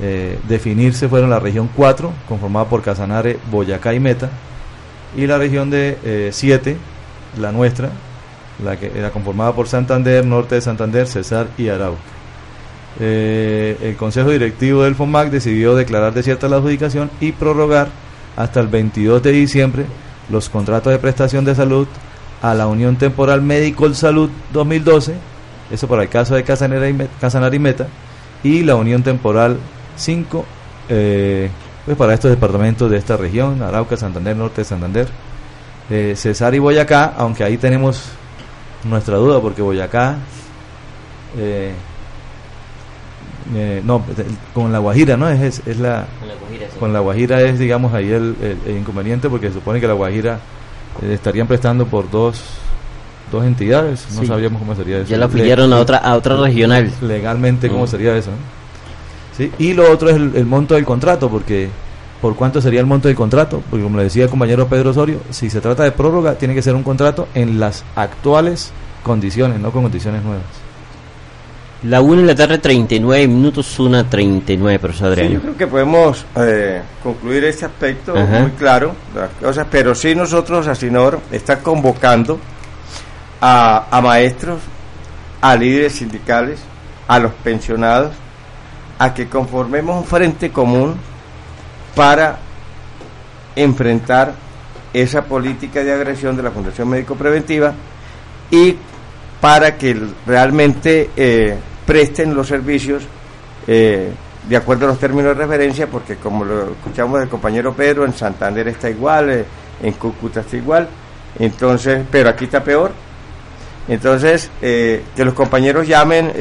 eh, definirse fueron la región 4, conformada por Casanare, Boyacá y Meta, y la región de 7, eh, la nuestra, la que era conformada por Santander, Norte de Santander, Cesar y Arauca. Eh, el Consejo Directivo del FOMAC decidió declarar desierta la adjudicación y prorrogar hasta el 22 de diciembre los contratos de prestación de salud a la Unión Temporal Médico Salud 2012, eso para el caso de Casanare y Meta, y la Unión Temporal 5, eh, pues para estos departamentos de esta región, Arauca, Santander, Norte de Santander, eh, Cesar y Boyacá, aunque ahí tenemos nuestra duda porque Boyacá eh, eh, no con la Guajira no es, es, la con la, Guajira, es digamos ahí el, inconveniente porque se supone que la Guajira eh, estarían prestando por dos dos entidades. No sabíamos cómo sería eso. Ya la afiliaron a otra a otra regional. Legalmente cómo mm. sería eso ¿Sí? y lo otro es el monto del contrato porque por cuánto sería el monto del contrato, porque como le decía el compañero Pedro Osorio, si se trata de prórroga, tiene que ser un contrato en las actuales condiciones, no con condiciones nuevas. La 1 en la tarde, 39 minutos, 1 39, profesor Adrián. yo creo que podemos eh, concluir este aspecto muy claro, pero sí nosotros, a Sinor, está convocando a, a maestros, a líderes sindicales, a los pensionados, a que conformemos un frente común para enfrentar esa política de agresión de la Fundación Médico Preventiva y para que realmente eh, presten los servicios eh, de acuerdo a los términos de referencia, porque como lo escuchamos del compañero Pedro, en Santander está igual, eh, en Cúcuta está igual, entonces, pero aquí está peor. Entonces, que los compañeros llamen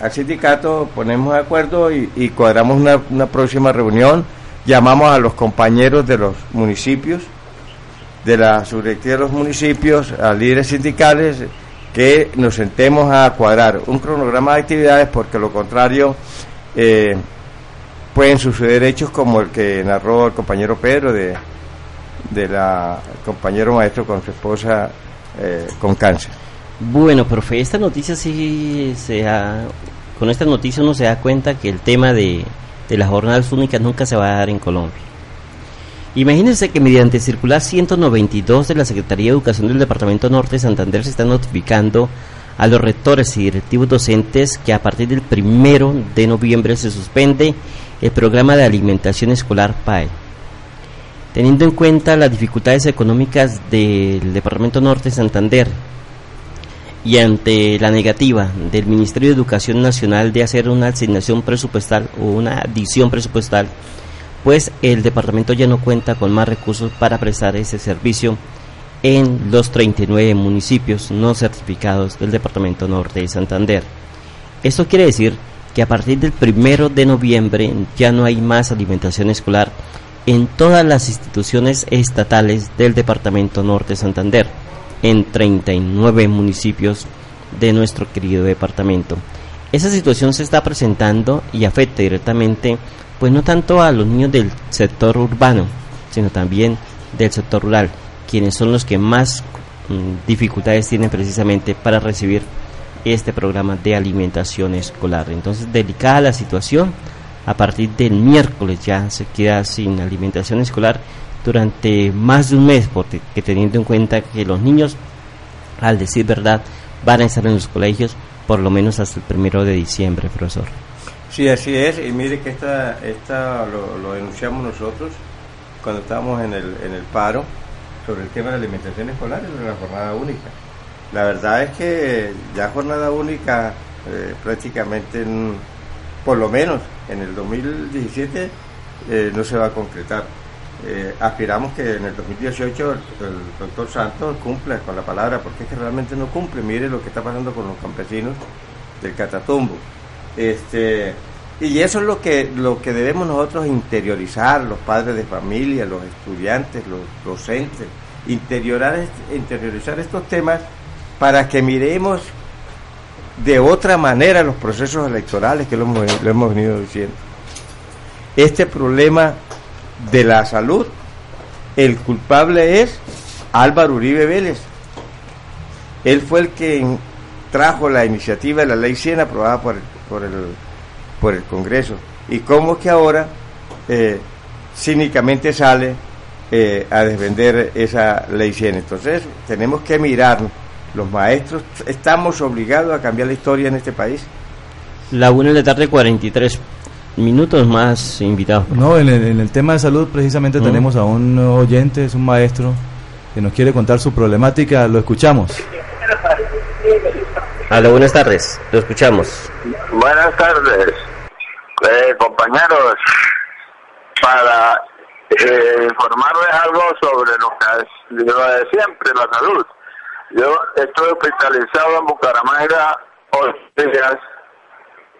al sindicato, ponemos de acuerdo y, cuadramos una, una próxima reunión llamamos a los compañeros de los municipios, de la subdirectiva de los municipios, a líderes sindicales, que nos sentemos a cuadrar un cronograma de actividades, porque lo contrario eh, pueden suceder hechos como el que narró el compañero Pedro de, de la compañero maestro con su esposa eh, con cáncer. Bueno, profe, esta noticia sí se ha, con esta noticia uno se da cuenta que el tema de de las jornadas únicas nunca se va a dar en Colombia. Imagínense que mediante circular 192 de la Secretaría de Educación del Departamento Norte de Santander se está notificando a los rectores y directivos docentes que a partir del primero de noviembre se suspende el programa de alimentación escolar PAE. Teniendo en cuenta las dificultades económicas del Departamento Norte de Santander y ante la negativa del Ministerio de Educación Nacional de hacer una asignación presupuestal o una adición presupuestal, pues el departamento ya no cuenta con más recursos para prestar ese servicio en los 39 municipios no certificados del departamento norte de Santander. Esto quiere decir que a partir del primero de noviembre ya no hay más alimentación escolar en todas las instituciones estatales del departamento norte de Santander en 39 municipios de nuestro querido departamento. Esa situación se está presentando y afecta directamente, pues no tanto a los niños del sector urbano, sino también del sector rural, quienes son los que más mm, dificultades tienen precisamente para recibir este programa de alimentación escolar. Entonces, delicada la situación, a partir del miércoles ya se queda sin alimentación escolar durante más de un mes, porque teniendo en cuenta que los niños, al decir verdad, van a estar en los colegios por lo menos hasta el primero de diciembre, profesor. Sí, así es, y mire que esta, esta lo, denunciamos nosotros cuando estábamos en el, en el paro sobre el tema de la alimentación escolar de la jornada única. La verdad es que ya jornada única eh, prácticamente, por lo menos en el 2017, eh, no se va a concretar eh, aspiramos que en el 2018 el, doctor Santos cumpla con la palabra, porque es que realmente no cumple. Mire lo que está pasando con los campesinos del Catatumbo. Este, y eso es lo que, lo que debemos nosotros interiorizar, los padres de familia, los estudiantes, los docentes, interiorizar, interiorizar estos temas para que miremos de otra manera los procesos electorales que lo hemos, lo hemos venido diciendo. Este problema de la salud, el culpable es Álvaro Uribe Vélez. Él fue el que trajo la iniciativa de la ley 100 aprobada por el, por el, por el Congreso. Y cómo es que ahora eh, cínicamente sale eh, a defender esa ley 100. Entonces tenemos que mirar, los maestros estamos obligados a cambiar la historia en este país. La una de la tarde, 43 minutos más invitados. No, en el, tema de salud precisamente mm. tenemos a un oyente, es un maestro, que nos quiere contar su problemática. Lo escuchamos. Hola, buenas tardes, lo escuchamos. Buenas tardes, eh, compañeros. Para eh, informarles algo sobre lo que lo de siempre, la salud. Yo estoy hospitalizado en Bucaramanga ocho días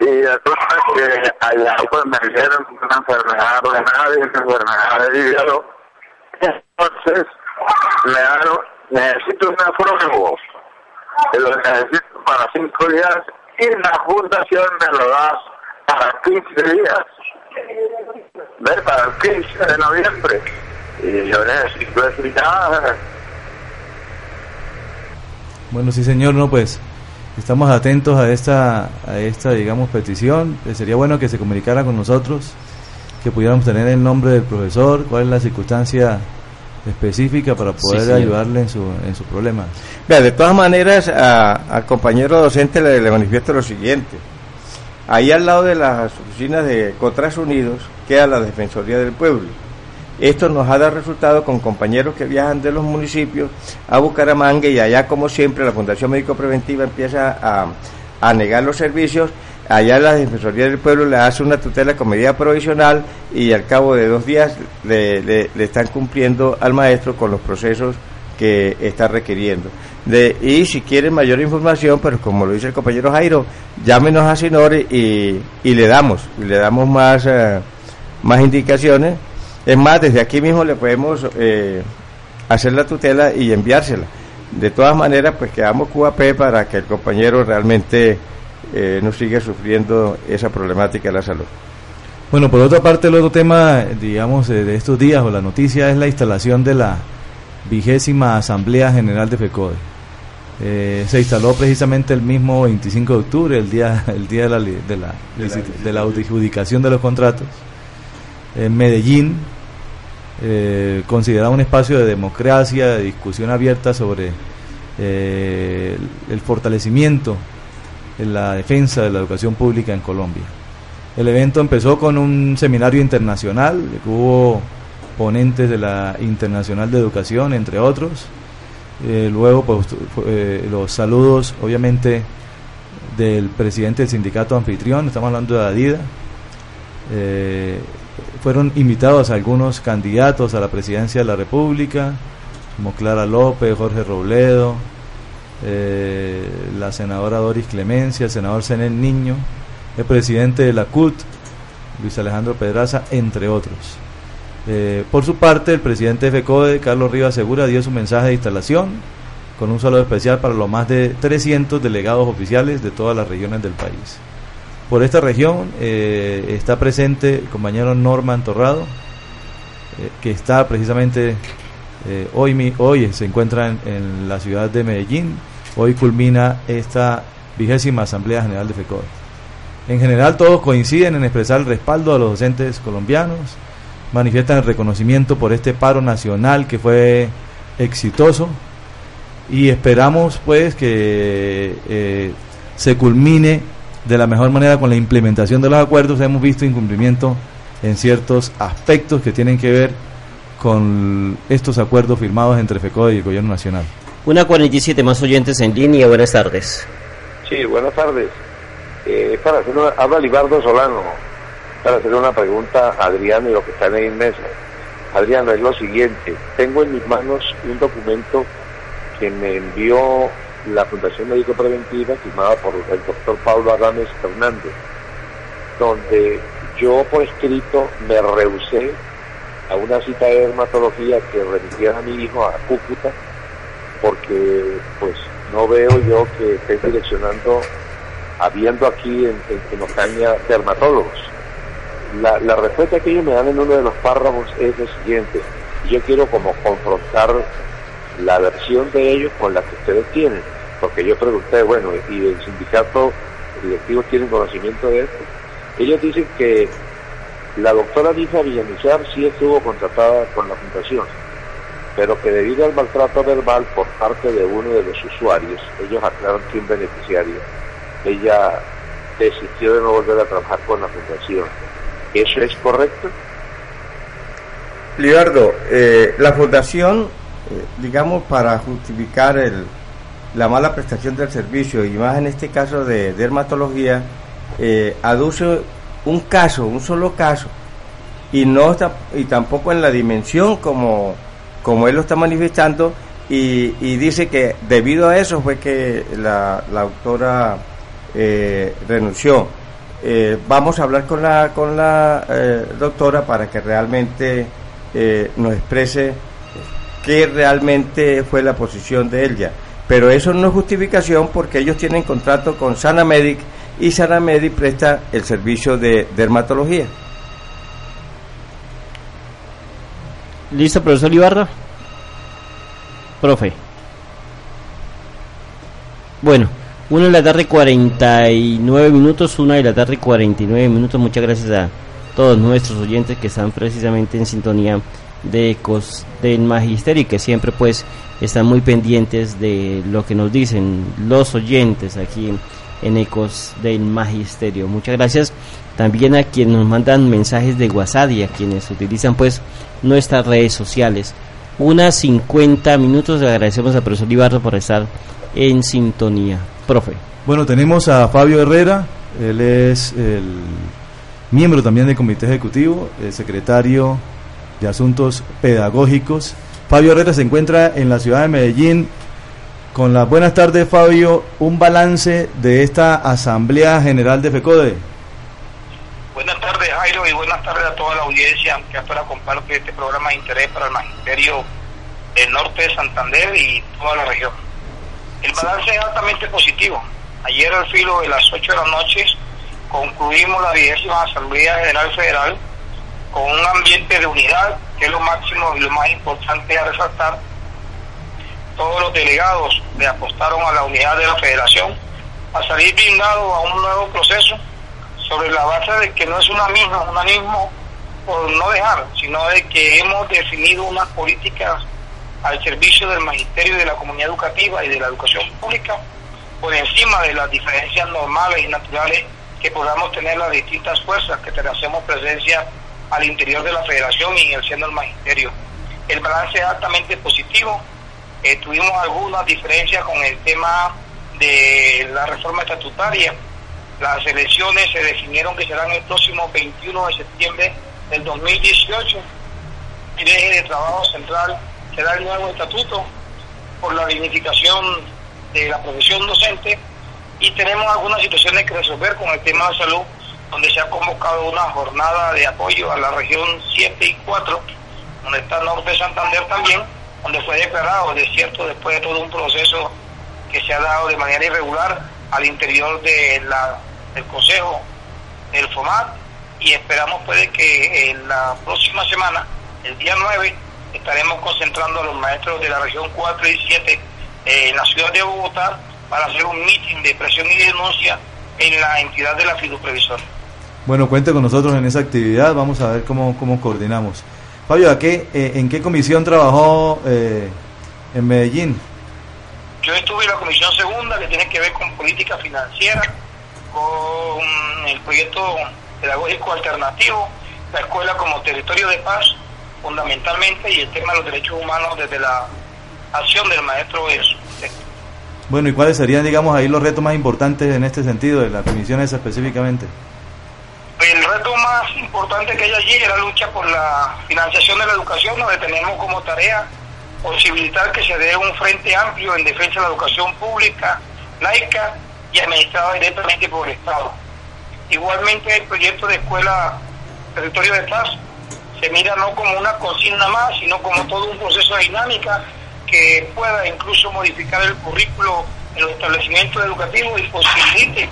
y entonces que allá pues me dijeron una enfermedad y una enfermedad de hígado. Entonces me dan, necesito un nefrólogo y lo necesito para cinco días y la fundación me lo da para 15 días. ¿Ves? Para el 15 de noviembre. Y yo necesito ya. Bueno, sí, señor, no, pues estamos atentos a esta, a esta digamos, petición. Eh, sería bueno que se comunicara con nosotros, que pudiéramos tener el nombre del profesor, cuál es la circunstancia específica para poder ayudarle en su, en su problema. de todas maneras, al compañero docente le, le, manifiesto lo siguiente. Ahí al lado de las oficinas de Cotras Unidos queda la Defensoría del Pueblo. Esto nos ha dado resultado con compañeros que viajan de los municipios a Bucaramanga y allá, como siempre, la Fundación Médico Preventiva empieza a, a negar los servicios allá la Defensoría del Pueblo le hace una tutela con medida provisional y al cabo de dos días le, le, están cumpliendo al maestro con los procesos que está requiriendo. Y si quieren mayor información, pero como lo dice el compañero Jairo, llámenos a Sinore y, y le damos, y le damos más, eh, más indicaciones. Es más, desde aquí mismo le podemos eh, hacer la tutela y enviársela. De todas maneras, pues quedamos QAP para que el compañero realmente eh, no sigue sufriendo esa problemática de la salud. Bueno, por otra parte, el otro tema, digamos, de estos días o la noticia es la instalación de la vigésima Asamblea General de FECODE. Eh, se instaló precisamente el mismo 25 de octubre, el día, el día de, la, de, la, de la adjudicación de los contratos. En Medellín, eh, considerado un espacio de democracia, de discusión abierta sobre eh, el fortalecimiento en la defensa de la educación pública en Colombia. El evento empezó con un seminario internacional, hubo ponentes de la Internacional de Educación, entre otros. Eh, luego, pues, eh, los saludos, obviamente, del presidente del sindicato anfitrión, estamos hablando de Adida. Eh, fueron invitados algunos candidatos a la presidencia de la República, como Clara López, Jorge Robledo, eh, la senadora Doris Clemencia, el senador Zenel Niño, el presidente de la CUT, Luis Alejandro Pedraza, entre otros. Eh, por su parte, el presidente de FECODE, Carlos Rivas Segura, dio su mensaje de instalación con un saludo especial para los más de 300 delegados oficiales de todas las regiones del país. Por esta región eh, está presente el compañero Norman Torrado, que está precisamente hoy, hoy se encuentra en la ciudad de Medellín hoy culmina esta vigésima Asamblea General de FECODE. En general todos coinciden en expresar el respaldo a los docentes colombianos, manifiestan el reconocimiento por este paro nacional que fue exitoso y esperamos pues que eh, se culmine de la mejor manera con la implementación de los acuerdos. Hemos visto incumplimiento en ciertos aspectos que tienen que ver con estos acuerdos firmados entre FECODE y el Gobierno Nacional. Una 47 más oyentes en línea, buenas tardes. Sí, buenas tardes. Eh, para hacer una, habla Libardo Solano, para hacer una pregunta a Adriano y lo que están en mesa. Adriano, es lo siguiente, tengo en mis manos un documento que me envió la Fundación Médico Preventiva, firmada por el doctor Pablo Adames Fernández, donde yo por escrito me rehusé a una cita de dermatología que remitiera a mi hijo a Cúcuta porque pues no veo yo que estén direccionando, habiendo aquí en, en, Ocaña dermatólogos. La, la respuesta que ellos me dan en uno de los párrafos es lo siguiente. Yo quiero como confrontar la versión de ellos con la que ustedes tienen, porque yo pregunté, bueno, y el sindicato directivos tienen conocimiento de esto. Ellos dicen que la doctora Lisa Villamizar sí estuvo contratada con la fundación, pero que debido al maltrato verbal por parte de uno de los usuarios, ellos aclaran que un beneficiario, ella desistió de no volver a trabajar con la fundación. ¿Eso es correcto? Libardo, eh, la fundación, eh, digamos, para justificar el, la mala prestación del servicio, y más en este caso de dermatología, eh, aduce un caso, un solo caso, y no está, y tampoco en la dimensión como, como él lo está manifestando, y, y dice que debido a eso fue que la, la autora eh, renunció. Eh, vamos a hablar con la, con la doctora para que realmente nos exprese qué realmente fue la posición de ella pero eso no es justificación porque ellos tienen contrato con Sanamedic y Sanamedic presta el servicio de dermatología. ¿Listo, profesor Ibarra? Profe. Bueno, una de la tarde 49 minutos, una de la tarde 49 minutos. Muchas gracias a todos nuestros oyentes que están precisamente en sintonía de Ecos del Magisterio y que siempre pues están muy pendientes de lo que nos dicen los oyentes aquí en Ecos del Magisterio. Muchas gracias también a quienes nos mandan mensajes de WhatsApp y a quienes utilizan pues nuestras redes sociales. Unas 50 minutos, le agradecemos al profesor Ibarra por estar en sintonía. Profe. Bueno, tenemos a Fabio Herrera, él es el miembro también del comité ejecutivo, el secretario de Asuntos Pedagógicos. Fabio Herrera se encuentra en la ciudad de Medellín. Con las buenas tardes, Fabio, un balance de esta Asamblea General de FECODE. Buenas tardes, Jairo, y buenas tardes a toda la audiencia que ahora comparte este programa de interés para el Magisterio del Norte de Santander y toda la región. El balance es altamente positivo. Ayer al filo de las 8 de la noche concluimos la vigésima Asamblea General Federal con un ambiente de unidad, que es lo máximo y lo más importante a resaltar. Todos los delegados le apostaron a la unidad de la federación a salir blindados a un nuevo proceso sobre la base de que no es una misma, un mismo por no dejar, sino de que hemos definido unas políticas al servicio del magisterio y de la comunidad educativa y de la educación pública por encima de las diferencias normales y naturales que podamos tener las distintas fuerzas que tenemos presencia al interior de la federación y en el seno del magisterio. El balance es altamente positivo. Eh, tuvimos algunas diferencias con el tema de la reforma estatutaria. Las elecciones se definieron que serán el próximo 21 de septiembre del 2018. El eje de trabajo central será el nuevo estatuto por la dignificación de la profesión docente y tenemos algunas situaciones que resolver con el tema de salud donde se ha convocado una jornada de apoyo a la región 7 y 4, donde está el norte de Santander también, donde fue declarado desierto después de todo un proceso que se ha dado de manera irregular al interior del Consejo del FOMAT y esperamos puede que en la próxima semana, el día 9, estaremos concentrando a los maestros de la región 4 y 7 en la ciudad de Bogotá para hacer un mitin de presión y denuncia en la entidad de la fiduprevisora. Bueno, cuente con nosotros en esa actividad, vamos a ver cómo, cómo coordinamos. Fabio, ¿a qué, eh, ¿en qué comisión trabajó eh, en Medellín? Yo estuve en la comisión segunda que tiene que ver con política financiera, con el proyecto pedagógico alternativo, la escuela como territorio de paz, fundamentalmente, y el tema de los derechos humanos desde la acción del maestro eso. Bueno, ¿y cuáles serían, digamos, ahí los retos más importantes en este sentido, de las comisiones específicamente? El reto más importante que hay allí es la lucha por la financiación de la educación, donde tenemos como tarea posibilitar que se dé un frente amplio en defensa de la educación pública, laica y administrada directamente por el Estado. Igualmente el proyecto de escuela territorio de paz se mira no como una consigna más, sino como todo un proceso de dinámica que pueda incluso modificar el currículo en los establecimientos educativos y posibilite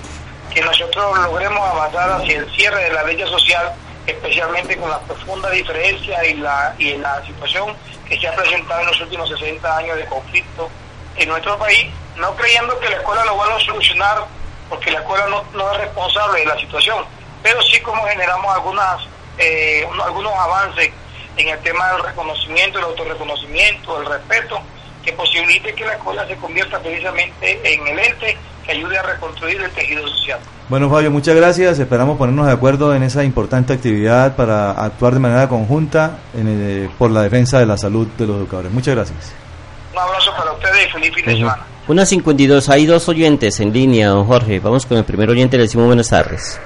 que nosotros logremos avanzar hacia el cierre de la brecha social, especialmente con la profunda diferencia y la, y la situación que se ha presentado en los últimos 60 años de conflicto en nuestro país, no creyendo que la escuela lo va a solucionar, porque la escuela no, no es responsable de la situación, pero sí como generamos algunas eh, algunos avances en el tema del reconocimiento, el autorreconocimiento, el respeto, que posibilite que la escuela se convierta precisamente en el ente que ayude a reconstruir el tejido social. Bueno, Fabio, muchas gracias. Esperamos ponernos de acuerdo en esa importante actividad para actuar de manera conjunta en por la defensa de la salud de los educadores. Muchas gracias. Un abrazo para ustedes y feliz fin de semana. Una 52, hay dos oyentes en línea, don Jorge. Vamos con el primer oyente, le decimos buenas tardes.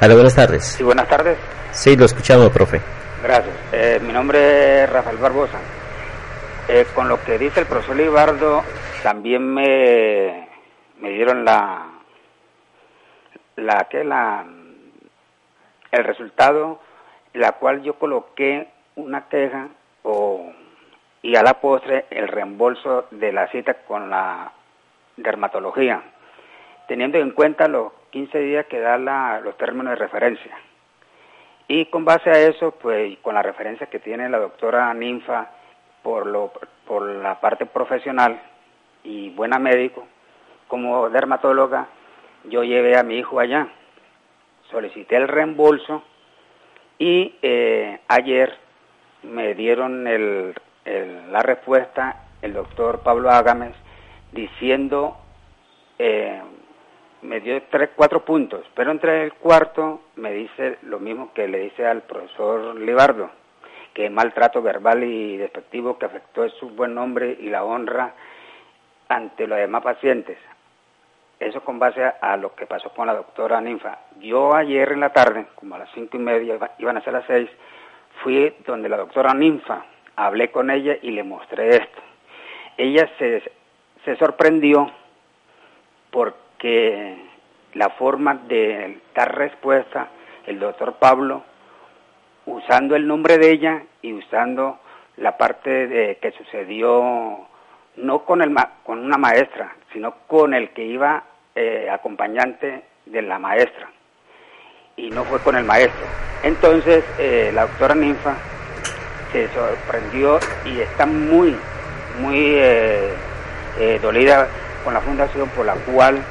Hola, buenas tardes. Sí, buenas tardes. Sí, lo escuchamos, profe. Gracias. Eh, mi nombre es Rafael Barbosa. Eh, con lo que dice el profesor Libardo, también me, me dieron la, la, que la, el resultado, la cual yo coloqué una queja o, y a la postre el reembolso de la cita con la dermatología, teniendo en cuenta los 15 días que da la, los términos de referencia. Y con base a eso, pues con la referencia que tiene la doctora Ninfa por, lo, por la parte profesional y buena médico, como dermatóloga, yo llevé a mi hijo allá, solicité el reembolso y eh, ayer me dieron la respuesta el doctor Pablo Ágames diciendo eh, me dio tres, cuatro puntos, pero entre el cuarto me dice lo mismo que le dice al profesor Libardo, que maltrato verbal y despectivo que afectó su buen nombre y la honra ante los demás pacientes. Eso con base a, lo que pasó con la doctora Ninfa. Yo ayer en la tarde, como a las cinco y media, iban a ser las seis, fui donde la doctora Ninfa, hablé con ella y le mostré esto. Ella se, se sorprendió porque que la forma de dar respuesta, el doctor Pablo, usando el nombre de ella y usando la parte de que sucedió no con, el, con una maestra, sino con el que iba eh, acompañante de la maestra. Y no fue con el maestro. Entonces, eh, la doctora Ninfa se sorprendió y está muy, muy eh, dolida con la fundación por la cual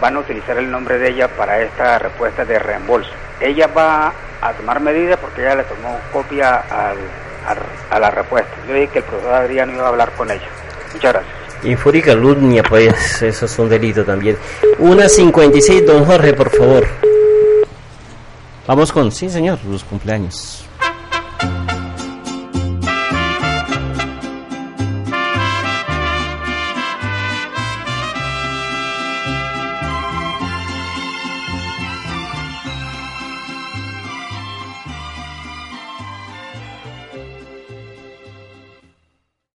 van a utilizar el nombre de ella para esta respuesta de reembolso. Ella va a tomar medidas porque ella le tomó copia a la respuesta. Yo dije que el profesor Adrián iba a hablar con ella. Muchas gracias. Y furia calumnia, pues eso es un delito también. Una 56, don Jorge, por favor. Vamos con, sí señor, los cumpleaños.